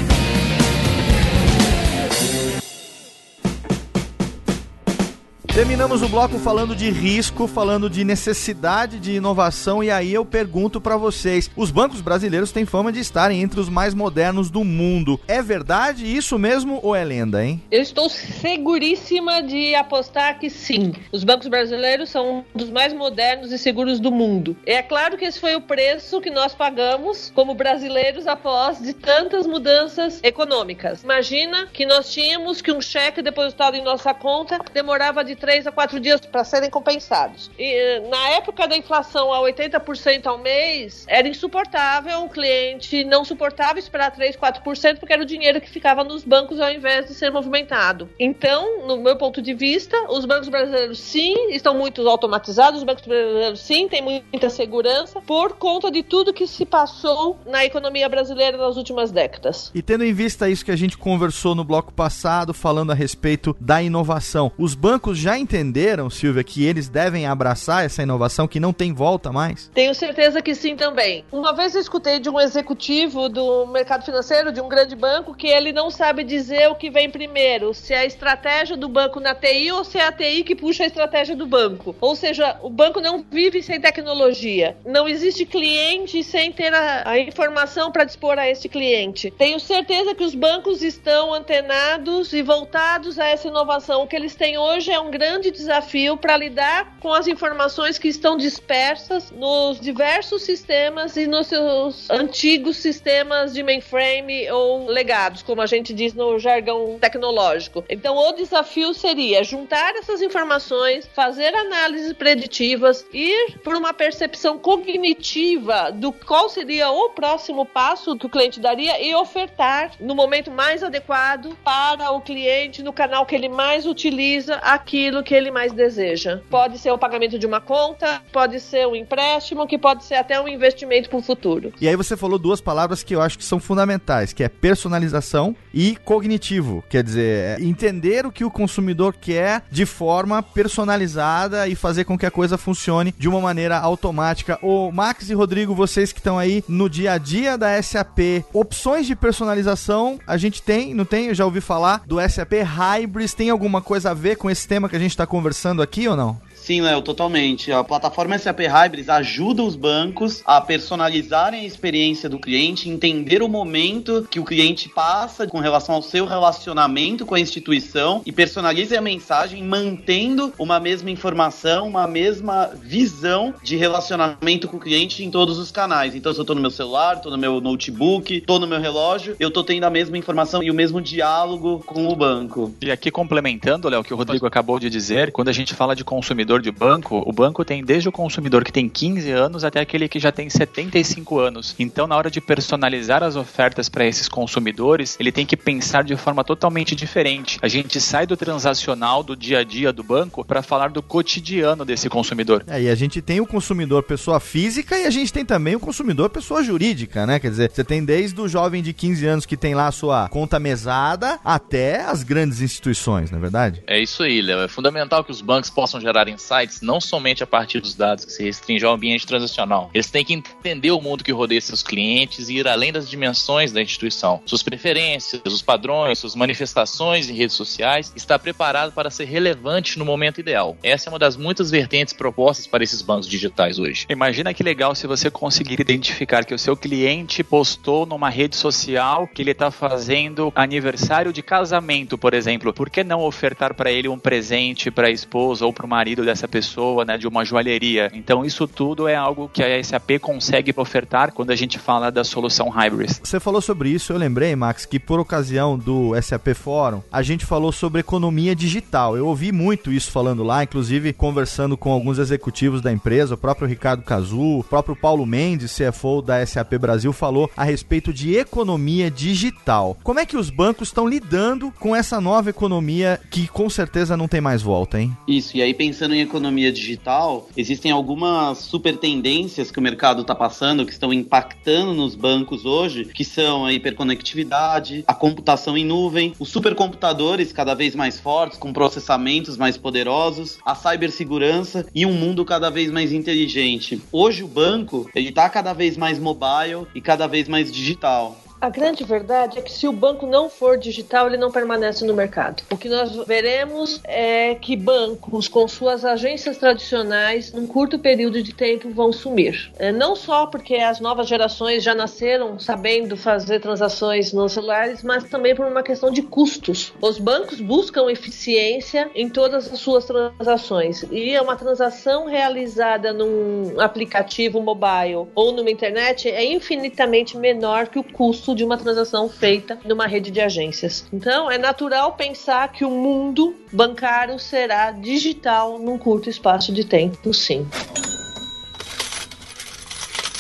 Terminamos o bloco falando de risco, falando de necessidade de inovação e aí eu pergunto para vocês: os bancos brasileiros têm fama de estarem entre os mais modernos do mundo. É verdade isso mesmo ou é lenda, hein? Eu estou seguríssima de apostar que sim. Os bancos brasileiros são um dos mais modernos e seguros do mundo. É claro que esse foi o preço que nós pagamos como brasileiros após de tantas mudanças econômicas. Imagina que nós tínhamos que um cheque depositado em nossa conta demorava de três a quatro dias para serem compensados. E na época da inflação a 80% ao mês, era insuportável o cliente não suportava esperar 3, 4% porque era o dinheiro que ficava nos bancos ao invés de ser movimentado. Então, no meu ponto de vista, os bancos brasileiros sim estão muito automatizados, os bancos brasileiros sim têm muita segurança por conta de tudo que se passou na economia brasileira nas últimas décadas. E tendo em vista isso que a gente conversou no bloco passado, falando a respeito da inovação, os bancos já entenderam, Silvia, que eles devem abraçar essa inovação que não tem volta mais? Tenho certeza que sim também. Uma vez eu escutei de um executivo do mercado financeiro, de um grande banco, que ele não sabe dizer o que vem primeiro, se é a estratégia do banco na TI ou se é a TI que puxa a estratégia do banco. Ou seja, o banco não vive sem tecnologia. Não existe cliente sem ter a, a informação para dispor a esse cliente. Tenho certeza que os bancos estão antenados e voltados a essa inovação. O que eles têm hoje é um grande desafio para lidar com as informações que estão dispersas nos diversos sistemas e nos seus antigos sistemas de mainframe ou legados, como a gente diz no jargão tecnológico. Então, o desafio seria juntar essas informações, fazer análises preditivas, ir por uma percepção cognitiva do qual seria o próximo passo que o cliente daria e ofertar no momento mais adequado para o cliente, no canal que ele mais utiliza, aquilo que ele mais deseja. Pode ser o pagamento de uma conta, pode ser um empréstimo, que pode ser até um investimento para o futuro. E aí você falou duas palavras que eu acho que são fundamentais, que é personalização e cognitivo. Quer dizer, é entender o que o consumidor quer de forma personalizada e fazer com que a coisa funcione de uma maneira automática. O Max e Rodrigo, vocês que estão aí no dia a dia da SAP, opções de personalização a gente tem, não tem? Eu já ouvi falar do SAP Hybris. Tem alguma coisa a ver com esse tema que a gente está conversando aqui ou não? Sim, Léo, totalmente. A plataforma SAP Hybris ajuda os bancos a personalizarem a experiência do cliente, entender o momento que o cliente passa com relação ao seu relacionamento com a instituição e personalize a mensagem mantendo uma mesma informação, uma mesma visão de relacionamento com o cliente em todos os canais. Então, se eu estou no meu celular, estou no meu notebook, estou no meu relógio, eu estou tendo a mesma informação e o mesmo diálogo com o banco. E aqui complementando, Léo, o que o Rodrigo acabou de dizer, quando a gente fala de consumidor de banco, o banco tem desde o consumidor que tem 15 anos até aquele que já tem 75 anos. Então, na hora de personalizar as ofertas para esses consumidores, ele tem que pensar de forma totalmente diferente. A gente sai do transacional do dia a dia do banco para falar do cotidiano desse consumidor. É, e a gente tem o consumidor pessoa física e a gente tem também o consumidor pessoa jurídica, né? Quer dizer, você tem desde o jovem de 15 anos que tem lá a sua conta mesada até as grandes instituições, não é verdade? É isso aí, Léo. É fundamental que os bancos possam gerar insights não somente a partir dos dados que se restringem ao ambiente transacional. Eles têm que entender o mundo que rodeia seus clientes e ir além das dimensões da instituição, suas preferências, os padrões, suas manifestações em redes sociais, estar preparado para ser relevante no momento ideal. Essa é uma das muitas vertentes propostas para esses bancos digitais hoje. Imagina que legal se você conseguir identificar que o seu cliente postou numa rede social que ele está fazendo aniversário de casamento, por exemplo. Por que não ofertar para ele um presente para a esposa ou para o marido dessa pessoa, né, de uma joalheria? Então isso tudo é algo que a SAP consegue ofertar quando a gente fala da solução Hybris. Você falou sobre isso, eu lembrei, Max, que por ocasião do SAP Fórum, a gente falou sobre economia digital. Eu ouvi muito isso falando lá, inclusive conversando com alguns executivos da empresa, o próprio Ricardo Cazu, o próprio Paulo Mendes, CFO da SAP Brasil, falou a respeito de economia digital. Como é que os bancos estão lidando com essa nova economia que com certeza não tem mais volta, hein? Isso, e aí pensando em economia digital, existem algumas super tendências que o mercado está passando, que estão impactando nos bancos hoje, que são a hiperconectividade, a computação em nuvem, os supercomputadores cada vez mais fortes, com processamentos mais poderosos, a cibersegurança e um mundo cada vez mais inteligente. Hoje o banco, ele está cada vez mais mobile e cada vez mais digital. A grande verdade é que se o banco não for digital, ele não permanece no mercado. O que nós veremos é que bancos com suas agências tradicionais, num curto período de tempo, vão sumir. É, não só porque as novas gerações já nasceram sabendo fazer transações nos celulares, mas também por uma questão de custos. Os bancos buscam eficiência em todas as suas transações e uma transação realizada num aplicativo mobile ou numa internet é infinitamente menor que o custo de uma transação feita numa rede de agências. Então, é natural pensar que o mundo bancário será digital num curto espaço de tempo, sim.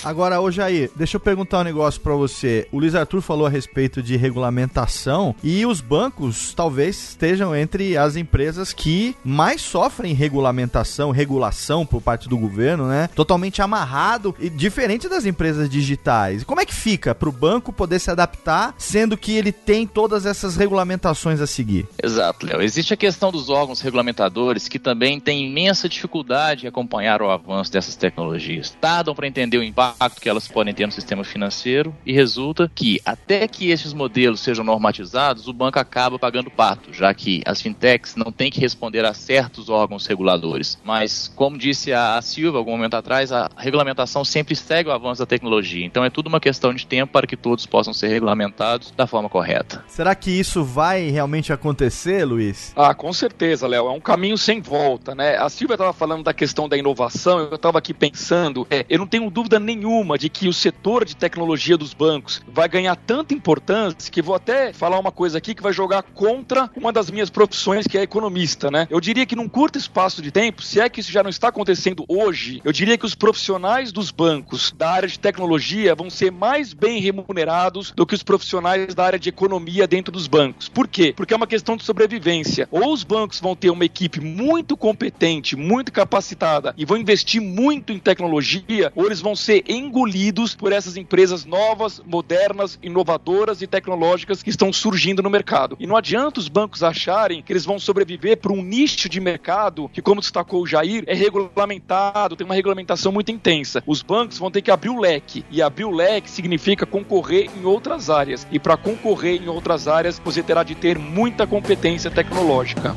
Agora, ô Jair, deixa eu perguntar um negócio para você. O Luiz Arthur falou a respeito de regulamentação e os bancos talvez estejam entre as empresas que mais sofrem regulamentação, regulação por parte do governo, né? Totalmente amarrado e diferente das empresas digitais. Como é que fica para o banco poder se adaptar, sendo que ele tem todas essas regulamentações a seguir? Exato, Léo. Existe a questão dos órgãos regulamentadores que também têm imensa dificuldade em acompanhar o avanço dessas tecnologias. Tardam para entender o impacto que elas podem ter no sistema financeiro e resulta que, até que esses modelos sejam normatizados, o banco acaba pagando pato, já que as fintechs não têm que responder a certos órgãos reguladores. Mas, como disse a Silva algum momento atrás, a regulamentação sempre segue o avanço da tecnologia. Então é tudo uma questão de tempo para que todos possam ser regulamentados da forma correta. Será que isso vai realmente acontecer, Luiz? Ah, com certeza, Léo. É um caminho sem volta, né? A Silvia estava falando da questão da inovação, eu estava aqui pensando, é, eu não tenho dúvida nenhuma de que o setor de tecnologia dos bancos vai ganhar tanta importância que vou até falar uma coisa aqui que vai jogar contra uma das minhas profissões, que é economista, né? Eu diria que num curto espaço de tempo, se é que isso já não está acontecendo hoje, eu diria que os profissionais dos bancos da área de tecnologia vão ser mais bem remunerados do que os profissionais da área de economia dentro dos bancos. Por quê? Porque é uma questão de sobrevivência. Ou os bancos vão ter uma equipe muito competente, muito capacitada e vão investir muito em tecnologia, ou eles vão ser engolidos por essas empresas novas, modernas, inovadoras e tecnológicas que estão surgindo no mercado. E não adianta os bancos acharem que eles vão sobreviver para um nicho de mercado que, como destacou o Jair, é regulamentado, tem uma regulamentação muito intensa. Os bancos vão ter que abrir o leque. E abrir o leque significa concorrer em outras áreas. E para concorrer em outras áreas, você terá de ter muita competência tecnológica.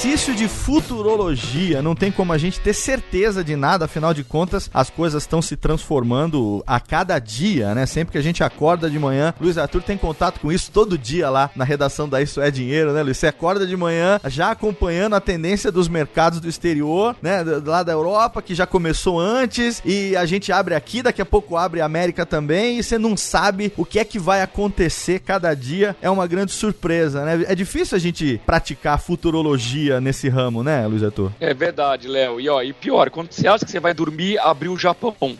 Exercício de futurologia. Não tem como a gente ter certeza de nada, afinal de contas, as coisas estão se transformando a cada dia, né? Sempre que a gente acorda de manhã, Luiz Arthur tem contato com isso todo dia lá na redação da Isso é Dinheiro, né, Luiz? Você acorda de manhã já acompanhando a tendência dos mercados do exterior, né? Lá da Europa, que já começou antes, e a gente abre aqui, daqui a pouco abre a América também, e você não sabe o que é que vai acontecer cada dia. É uma grande surpresa, né? É difícil a gente praticar futurologia nesse ramo, né, Luiz Arthur? É verdade, Léo. E, ó, e pior, quando você acha que você vai dormir, abriu o Japão. Né?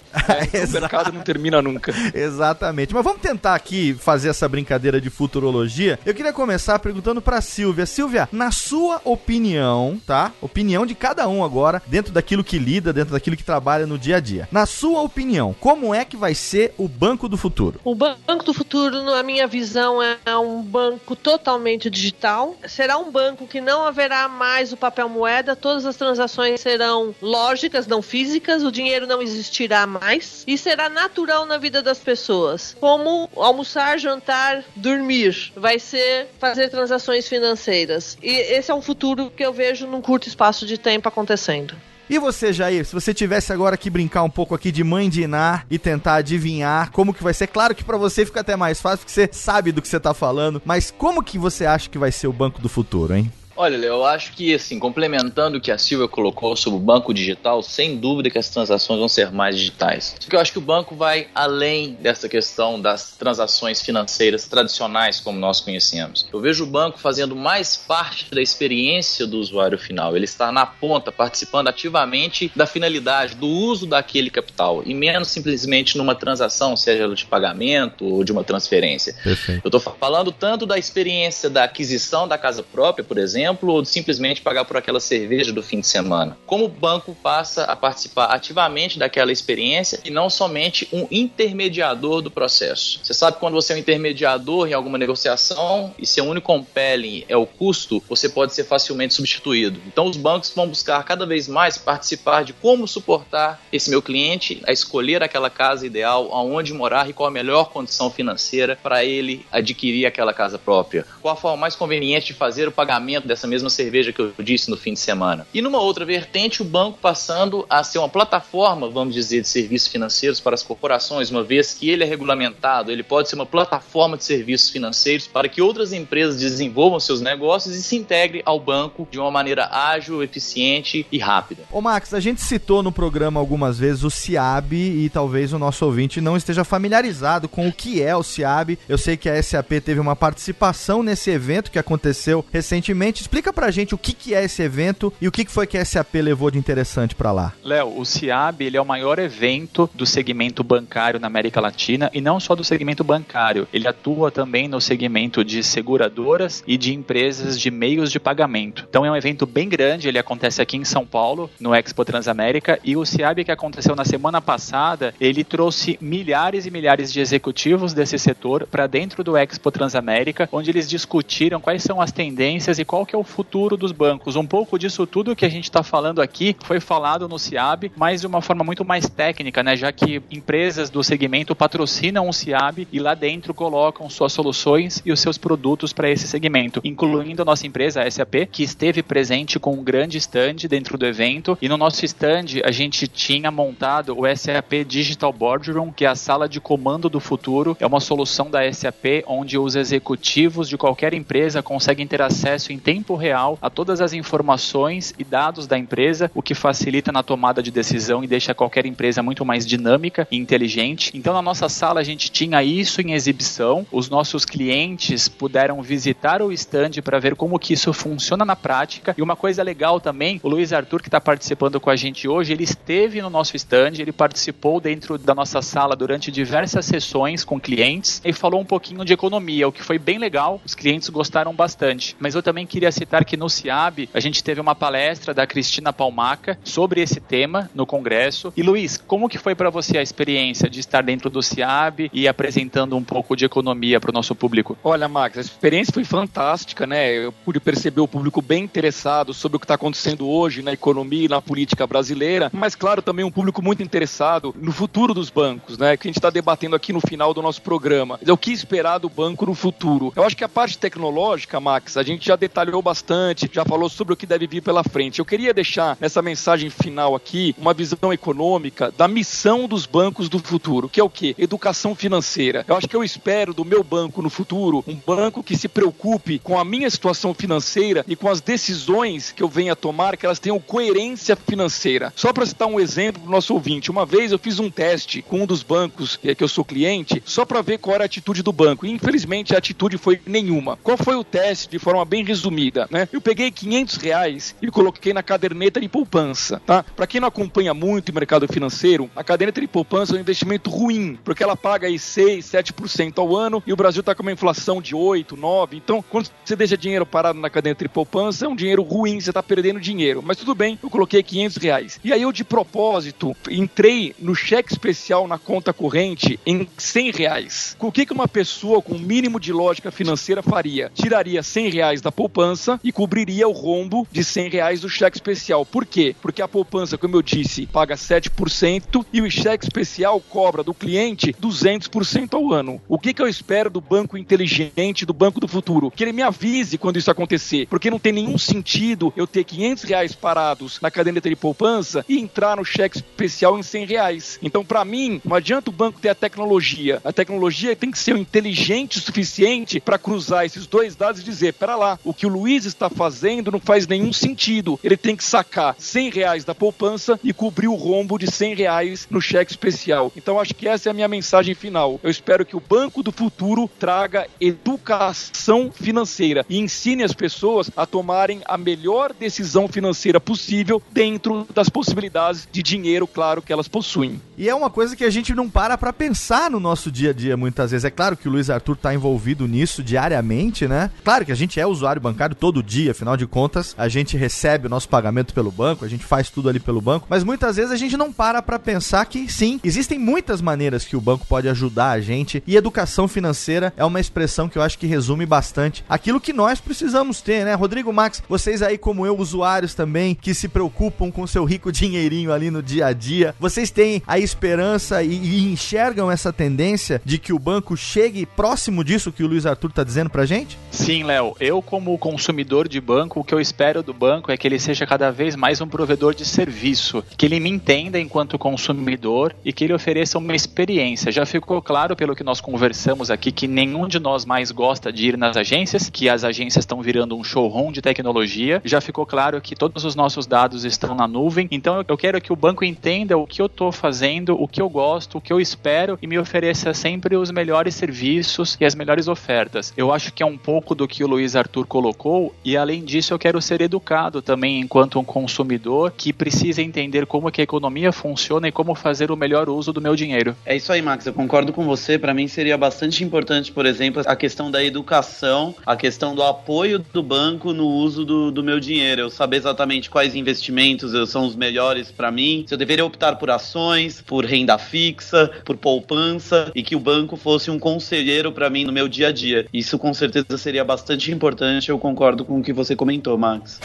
o mercado não termina nunca. Exatamente. Mas vamos tentar aqui fazer essa brincadeira de futurologia. Eu queria começar perguntando pra Silvia. Silvia, na sua opinião, tá? Opinião de cada um agora, dentro daquilo que lida, dentro daquilo que trabalha no dia a dia. Na sua opinião, como é que vai ser o Banco do Futuro? O Banco do Futuro, na minha visão, é um banco totalmente digital. Será um banco que não haverá mais o papel moeda, todas as transações serão lógicas, não físicas, o dinheiro não existirá mais e será natural na vida das pessoas. Como almoçar, jantar, dormir. Vai ser fazer transações financeiras. E esse é um futuro que eu vejo num curto espaço de tempo acontecendo. E você, Jair, se você tivesse agora que brincar um pouco aqui de mãe de Iná e tentar adivinhar como que vai ser, claro que para você fica até mais fácil, porque você sabe do que você tá falando, mas como que você acha que vai ser o Banco do Futuro, hein? Olha, eu acho que, assim, complementando o que a Silvia colocou sobre o banco digital, sem dúvida que as transações vão ser mais digitais. Porque eu acho que o banco vai além dessa questão das transações financeiras tradicionais como nós conhecemos. Eu vejo o banco fazendo mais parte da experiência do usuário final. Ele está na ponta, participando ativamente da finalidade, do uso daquele capital, e menos simplesmente numa transação, seja de pagamento ou de uma transferência. Perfeito. Eu estou falando tanto da experiência da aquisição da casa própria, por exemplo, exemplo, ou simplesmente pagar por aquela cerveja do fim de semana. Como o banco passa a participar ativamente daquela experiência e não somente um intermediador do processo. Você sabe quando você é um intermediador em alguma negociação e seu único compelling é o custo, você pode ser facilmente substituído. Então os bancos vão buscar cada vez mais participar de como suportar esse meu cliente a escolher aquela casa ideal, aonde morar e qual a melhor condição financeira para ele adquirir aquela casa própria. Qual a forma mais conveniente de fazer o pagamento dessa mesma cerveja que eu disse no fim de semana. E numa outra vertente, o banco passando a ser uma plataforma, vamos dizer, de serviços financeiros para as corporações, uma vez que ele é regulamentado, ele pode ser uma plataforma de serviços financeiros para que outras empresas desenvolvam seus negócios e se integre ao banco de uma maneira ágil, eficiente e rápida. Ô Max, a gente citou no programa algumas vezes o CIAB e talvez o nosso ouvinte não esteja familiarizado com o que é o CIAB. Eu sei que a SAP teve uma participação nesse evento que aconteceu recentemente. Explica pra gente o que, que é esse evento e o que, que foi que a SAP levou de interessante para lá. Léo, o CIAB ele é o maior evento do segmento bancário na América Latina e não só do segmento bancário. Ele atua também no segmento de seguradoras e de empresas de meios de pagamento. Então é um evento bem grande, ele acontece aqui em São Paulo, no Expo Transamérica, e o CIAB que aconteceu na semana passada, ele trouxe milhares e milhares de executivos desse setor para dentro do Expo Transamérica, onde eles discutiram quais são as tendências e qual que é o futuro dos bancos. Um pouco disso tudo que a gente está falando aqui foi falado no CIAB, mas de uma forma muito mais técnica, né? Já que empresas do segmento patrocinam o CIAB e lá dentro colocam suas soluções e os seus produtos para esse segmento, incluindo a nossa empresa, a SAP, que esteve presente com um grande stand dentro do evento. E no nosso stand a gente tinha montado o SAP Digital Boardroom, que é a sala de comando do futuro. É uma solução da SAP onde os executivos de qualquer empresa conseguem ter acesso em tempo real a todas as informações e dados da empresa, o que facilita na tomada de decisão e deixa qualquer empresa muito mais dinâmica e inteligente. Então, na nossa sala, a gente tinha isso em exibição. Os nossos clientes puderam visitar o stand para ver como que isso funciona na prática. E uma coisa legal também, o Luiz Arthur, que está participando com a gente hoje, ele esteve no nosso stand, ele participou dentro da nossa sala durante diversas sessões com clientes e falou um pouquinho de economia, o que foi bem legal. Os clientes gostaram bastante. Mas eu também queria citar que no CIAB a gente teve uma palestra da Cristina Palmaca sobre esse tema no congresso. E Luiz, como que foi para você a experiência de estar dentro do CIAB e apresentando um pouco de economia para o nosso público? Olha, Max, a experiência foi fantástica, né? Eu pude perceber o público bem interessado sobre o que está acontecendo hoje na economia e na política brasileira, mas claro também um público muito interessado no futuro dos bancos, né? Que a gente está debatendo aqui no final do nosso programa. O que esperar do banco no futuro. Eu acho que a parte tecnológica, Max, a gente já detalhou bastante, já falou sobre o que deve vir pela frente. Eu queria deixar nessa mensagem final aqui uma visão econômica da missão dos bancos do futuro, que é o quê? Educação financeira. Eu acho que eu espero do meu banco no futuro um banco que se preocupe com a minha situação financeira e com as decisões que eu venha tomar, que elas tenham coerência financeira. Só para citar um exemplo para o nosso ouvinte, uma vez eu fiz um teste com um dos bancos que eu sou cliente, só para ver qual era a atitude do banco. E infelizmente a atitude foi nenhuma. Qual foi o teste de forma bem resumida? Né? Eu peguei 500 reais e coloquei na caderneta de poupança. Tá? Para quem não acompanha muito o mercado financeiro, a caderneta de poupança é um investimento ruim, porque ela paga aí 6, 7% ao ano e o Brasil está com uma inflação de 8, 9. Então, quando você deixa dinheiro parado na caderneta de poupança, é um dinheiro ruim, você está perdendo dinheiro. Mas tudo bem, eu coloquei 500 reais. E aí eu, de propósito, entrei no cheque especial na conta corrente em 100 reais. O que, que uma pessoa com mínimo de lógica financeira faria? Tiraria 100 reais da poupança e cobriria o rombo de 100 reais do cheque especial. Por quê? Porque a poupança, como eu disse, paga 7% e o cheque especial cobra do cliente 200% ao ano. O que, que eu espero do banco inteligente, do banco do futuro? Que ele me avise quando isso acontecer, porque não tem nenhum sentido eu ter 500 reais parados na caderneta de poupança e entrar no cheque especial em 100 reais. Então, para mim, não adianta o banco ter a tecnologia. A tecnologia tem que ser inteligente o suficiente para cruzar esses dois dados e dizer: pera lá, o que o Luiz está fazendo não faz nenhum sentido. Ele tem que sacar 100 reais da poupança e cobrir o rombo de 100 reais no cheque especial. Então, acho que essa é a minha mensagem final. Eu espero que o Banco do Futuro traga educação financeira e ensine as pessoas a tomarem a melhor decisão financeira possível dentro das possibilidades de dinheiro, claro, que elas possuem. E é uma coisa que a gente não para para pensar no nosso dia a dia muitas vezes. É claro que o Luiz Arthur está envolvido nisso diariamente, né? Claro que a gente é usuário bancário todo dia, afinal de contas, a gente recebe o nosso pagamento pelo banco, a gente faz tudo ali pelo banco, mas muitas vezes a gente não para para pensar que sim, existem muitas maneiras que o banco pode ajudar a gente e educação financeira é uma expressão que eu acho que resume bastante aquilo que nós precisamos ter, né? Rodrigo Max, vocês aí como eu, usuários também que se preocupam com seu rico dinheirinho ali no dia a dia, vocês têm a esperança e, e enxergam essa tendência de que o banco chegue próximo disso que o Luiz Arthur tá dizendo pra gente? Sim, Léo. Eu, como consumidor de banco, o que eu espero do banco é que ele seja cada vez mais um provedor de serviço, que ele me entenda enquanto consumidor e que ele ofereça uma experiência. Já ficou claro pelo que nós conversamos aqui que nenhum de nós mais gosta de ir nas agências, que as agências estão virando um showroom de tecnologia. Já ficou claro que todos os nossos dados estão na nuvem. Então eu quero que o banco entenda o que eu estou fazendo, o que eu gosto, o que eu espero e me ofereça sempre os melhores serviços e as melhores ofertas. Eu acho que é um pouco do que o Luiz Arthur colocou e além disso eu quero ser educado também enquanto um consumidor que precisa entender como que a economia funciona e como fazer o melhor uso do meu dinheiro. É isso aí, Max. Eu concordo com você. Para mim seria bastante importante, por exemplo, a questão da educação, a questão do apoio do banco no uso do, do meu dinheiro. Eu saber exatamente quais investimentos são os melhores para mim, se eu deveria optar por ações, por renda fixa, por poupança e que o banco fosse um conselheiro para mim no meu dia a dia. Isso com certeza seria bastante importante. Eu concordo com o que você comentou, Max.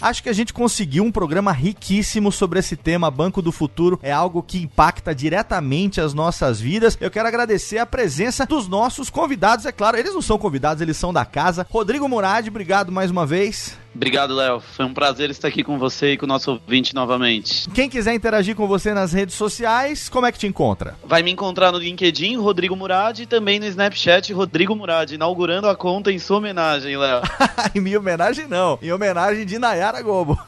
Acho que a gente conseguiu um programa riquíssimo sobre esse tema. Banco do Futuro é algo que impacta diretamente as nossas vidas. Eu quero agradecer a presença dos nossos convidados. É claro, eles não são convidados, eles são da casa. Rodrigo Murad, obrigado mais uma vez. Obrigado, Léo. Foi um prazer estar aqui com você e com o nosso ouvinte novamente. Quem quiser interagir com você nas redes sociais, como é que te encontra? Vai me encontrar no LinkedIn, Rodrigo Murad, e também no Snapchat, Rodrigo Murad, inaugurando a conta em sua homenagem, Léo. em minha homenagem, não. Em homenagem de Nayara Gobo.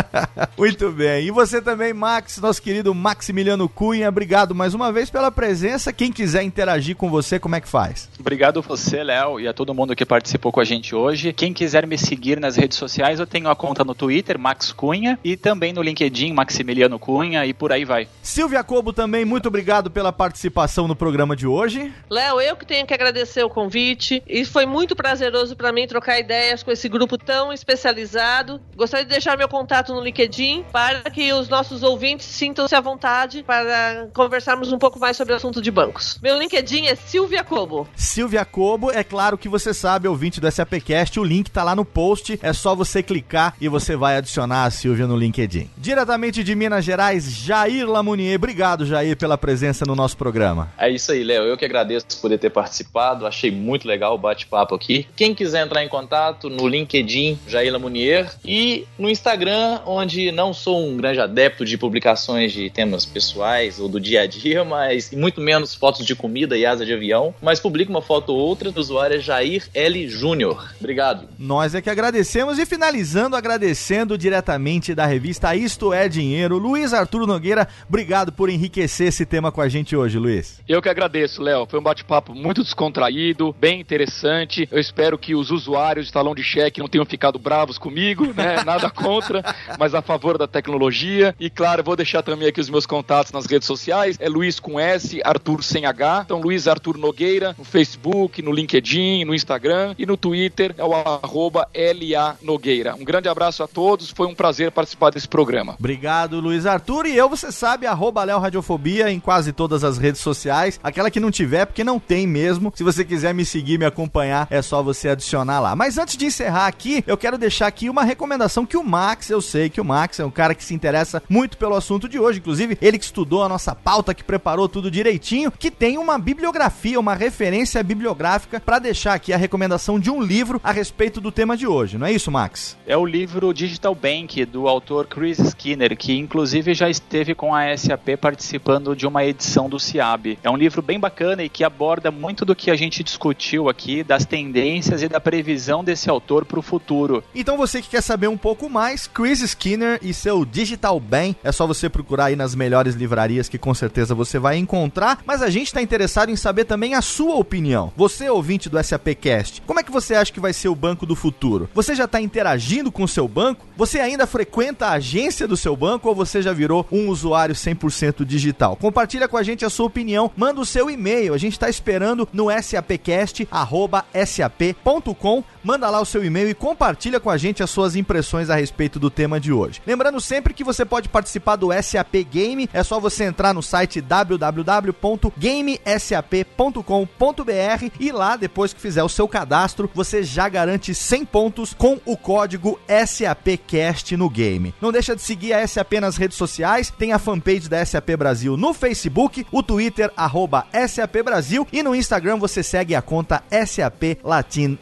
Muito bem. E você também, Max, nosso querido Maximiliano Cunha. Obrigado mais uma vez pela presença. Quem quiser interagir com você, como é que faz? Obrigado a você, Léo, e a todo mundo que participou com a gente hoje. Quem quiser me seguir nas redes sociais, sociais, eu tenho a conta no Twitter, Max Cunha, e também no LinkedIn, Maximiliano Cunha, e por aí vai. Silvia Cobo também, muito obrigado pela participação no programa de hoje. Léo, eu que tenho que agradecer o convite, e foi muito prazeroso para mim trocar ideias com esse grupo tão especializado. Gostaria de deixar meu contato no LinkedIn para que os nossos ouvintes sintam-se à vontade para conversarmos um pouco mais sobre o assunto de bancos. Meu LinkedIn é Silvia Cobo. Silvia Cobo, é claro que você sabe, ouvinte do SAPcast, o link tá lá no post, é só você clicar e você vai adicionar a Silvia no LinkedIn. Diretamente de Minas Gerais, Jair Lamounier. Obrigado, Jair, pela presença no nosso programa. É isso aí, Léo. Eu que agradeço por poder ter participado. Achei muito legal o bate-papo aqui. Quem quiser entrar em contato no LinkedIn, Jair Lamounier, e no Instagram, onde não sou um grande adepto de publicações de temas pessoais ou do dia a dia, mas muito menos fotos de comida e asa de avião, mas publico uma foto ou outra. O usuário é Jair L. Júnior. Obrigado. Nós é que agradecemos e finalizando, agradecendo diretamente da revista Isto é Dinheiro, Luiz Arthur Nogueira, obrigado por enriquecer esse tema com a gente hoje, Luiz. Eu que agradeço, Léo. Foi um bate-papo muito descontraído, bem interessante. Eu espero que os usuários de talão de cheque não tenham ficado bravos comigo, né? Nada contra, mas a favor da tecnologia. E claro, vou deixar também aqui os meus contatos nas redes sociais. É Luiz com S, Arthur sem H. Então, Luiz Arthur Nogueira, no Facebook, no LinkedIn, no Instagram e no Twitter é o arroba LA Nogueira. Um grande abraço a todos, foi um prazer participar desse programa. Obrigado, Luiz Arthur. E eu, você sabe, arroba Léo Radiofobia em quase todas as redes sociais. Aquela que não tiver, porque não tem mesmo. Se você quiser me seguir, me acompanhar, é só você adicionar lá. Mas antes de encerrar aqui, eu quero deixar aqui uma recomendação que o Max, eu sei que o Max é um cara que se interessa muito pelo assunto de hoje. Inclusive, ele que estudou a nossa pauta, que preparou tudo direitinho, que tem uma bibliografia, uma referência bibliográfica para deixar aqui a recomendação de um livro a respeito do tema de hoje. Não é isso, Max? É o livro Digital Bank, do autor Chris Skinner, que inclusive já esteve com a SAP participando de uma edição do CIAB. É um livro bem bacana e que aborda muito do que a gente discutiu aqui, das tendências e da previsão desse autor para o futuro. Então você que quer saber um pouco mais, Chris Skinner e seu Digital Bank, é só você procurar aí nas melhores livrarias que com certeza você vai encontrar. Mas a gente está interessado em saber também a sua opinião. Você, ouvinte do SAPcast, como é que você acha que vai ser o banco do futuro? Você já está interagindo com o seu banco? Você ainda frequenta a agência do seu banco ou você já virou um usuário 100% digital? Compartilha com a gente a sua opinião, manda o seu e-mail. A gente está esperando no sapcast@sap.com. Manda lá o seu e-mail e compartilha com a gente as suas impressões a respeito do tema de hoje. Lembrando sempre que você pode participar do SAP Game, é só você entrar no site www.gamesap.com.br e lá, depois que fizer o seu cadastro, você já garante 100 pontos com o código SAPcast no game. Não deixa de seguir a SAP nas redes sociais, tem a fanpage da SAP Brasil no Facebook, o Twitter, arroba SAP Brasil e no Instagram você segue a conta SAP Latin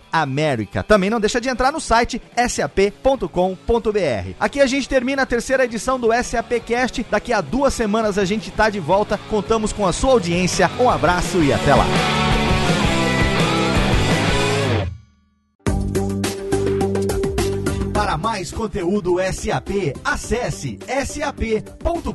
Também não deixa de entrar no site sap.com.br. Aqui a gente termina a terceira edição do SAP Cast. Daqui a duas semanas a gente tá de volta. Contamos com a sua audiência. Um abraço e até lá. Para mais conteúdo SAP, acesse sap.com.br.